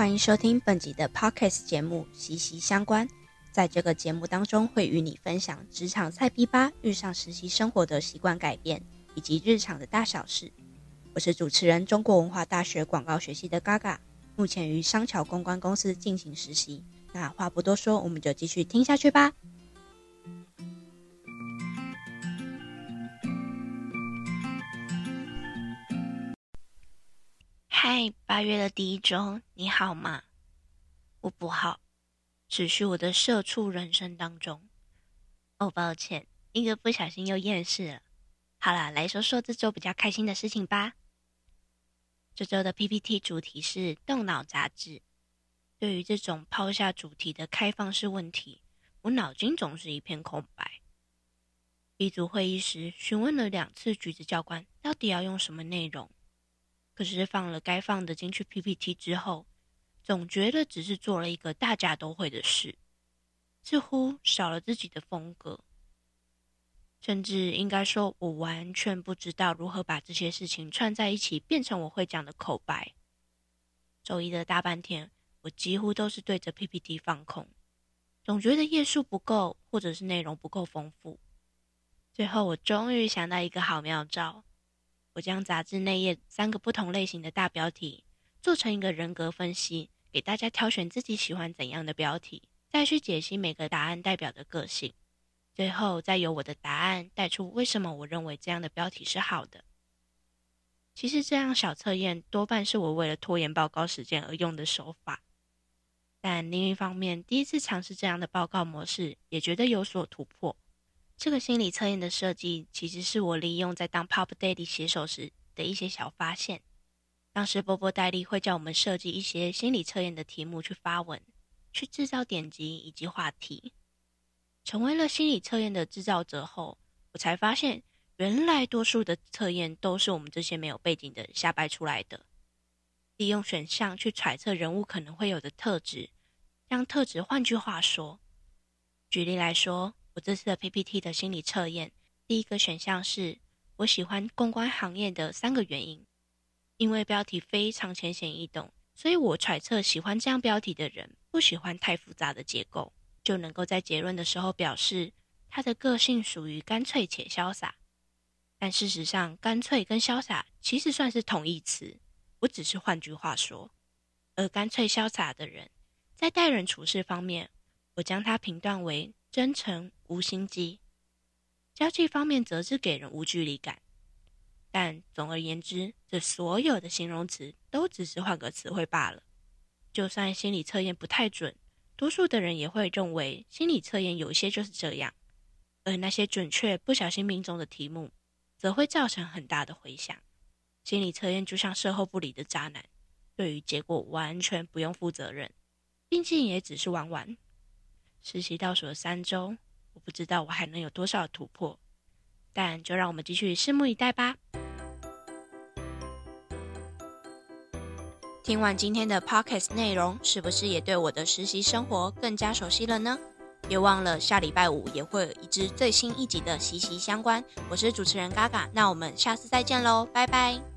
欢迎收听本集的 Podcast 节目《息息相关》。在这个节目当中，会与你分享职场菜逼吧遇上实习生活的习惯改变，以及日常的大小事。我是主持人，中国文化大学广告学系的 Gaga，目前于商桥公关公司进行实习。那话不多说，我们就继续听下去吧。嗨，八月的第一周，你好吗？我不好，只是我的社畜人生当中。哦，抱歉，一个不小心又厌世了。好啦，来说说这周比较开心的事情吧。这周的 PPT 主题是动脑杂志。对于这种抛下主题的开放式问题，我脑筋总是一片空白。一组会议时，询问了两次橘子教官，到底要用什么内容。可是放了该放的进去 PPT 之后，总觉得只是做了一个大家都会的事，似乎少了自己的风格。甚至应该说，我完全不知道如何把这些事情串在一起，变成我会讲的口白。周一的大半天，我几乎都是对着 PPT 放空，总觉得页数不够，或者是内容不够丰富。最后，我终于想到一个好妙招。将杂志内页三个不同类型的大标题做成一个人格分析，给大家挑选自己喜欢怎样的标题，再去解析每个答案代表的个性，最后再由我的答案带出为什么我认为这样的标题是好的。其实这样小测验多半是我为了拖延报告时间而用的手法，但另一方面，第一次尝试这样的报告模式，也觉得有所突破。这个心理测验的设计，其实是我利用在当 Pop Daddy 写手时的一些小发现。当时波波戴利会叫我们设计一些心理测验的题目去发文，去制造点击以及话题。成为了心理测验的制造者后，我才发现，原来多数的测验都是我们这些没有背景的瞎掰出来的。利用选项去揣测人物可能会有的特质，让特质换句话说。举例来说。我这次的 PPT 的心理测验，第一个选项是我喜欢公关行业的三个原因。因为标题非常浅显易懂，所以我揣测喜欢这样标题的人不喜欢太复杂的结构，就能够在结论的时候表示他的个性属于干脆且潇洒。但事实上，干脆跟潇洒其实算是同义词，我只是换句话说。而干脆潇洒的人，在待人处事方面，我将他评断为。真诚无心机，交际方面则是给人无距离感。但总而言之，这所有的形容词都只是换个词汇罢了。就算心理测验不太准，多数的人也会认为心理测验有些就是这样。而那些准确不小心命中的题目，则会造成很大的回响。心理测验就像售后不理的渣男，对于结果完全不用负责任，毕竟也只是玩玩。实习倒数了三周，我不知道我还能有多少突破，但就让我们继续拭目以待吧。听完今天的 podcast 内容，是不是也对我的实习生活更加熟悉了呢？别忘了下礼拜五也会有一支最新一集的息息相关。我是主持人 Gaga，那我们下次再见喽，拜拜。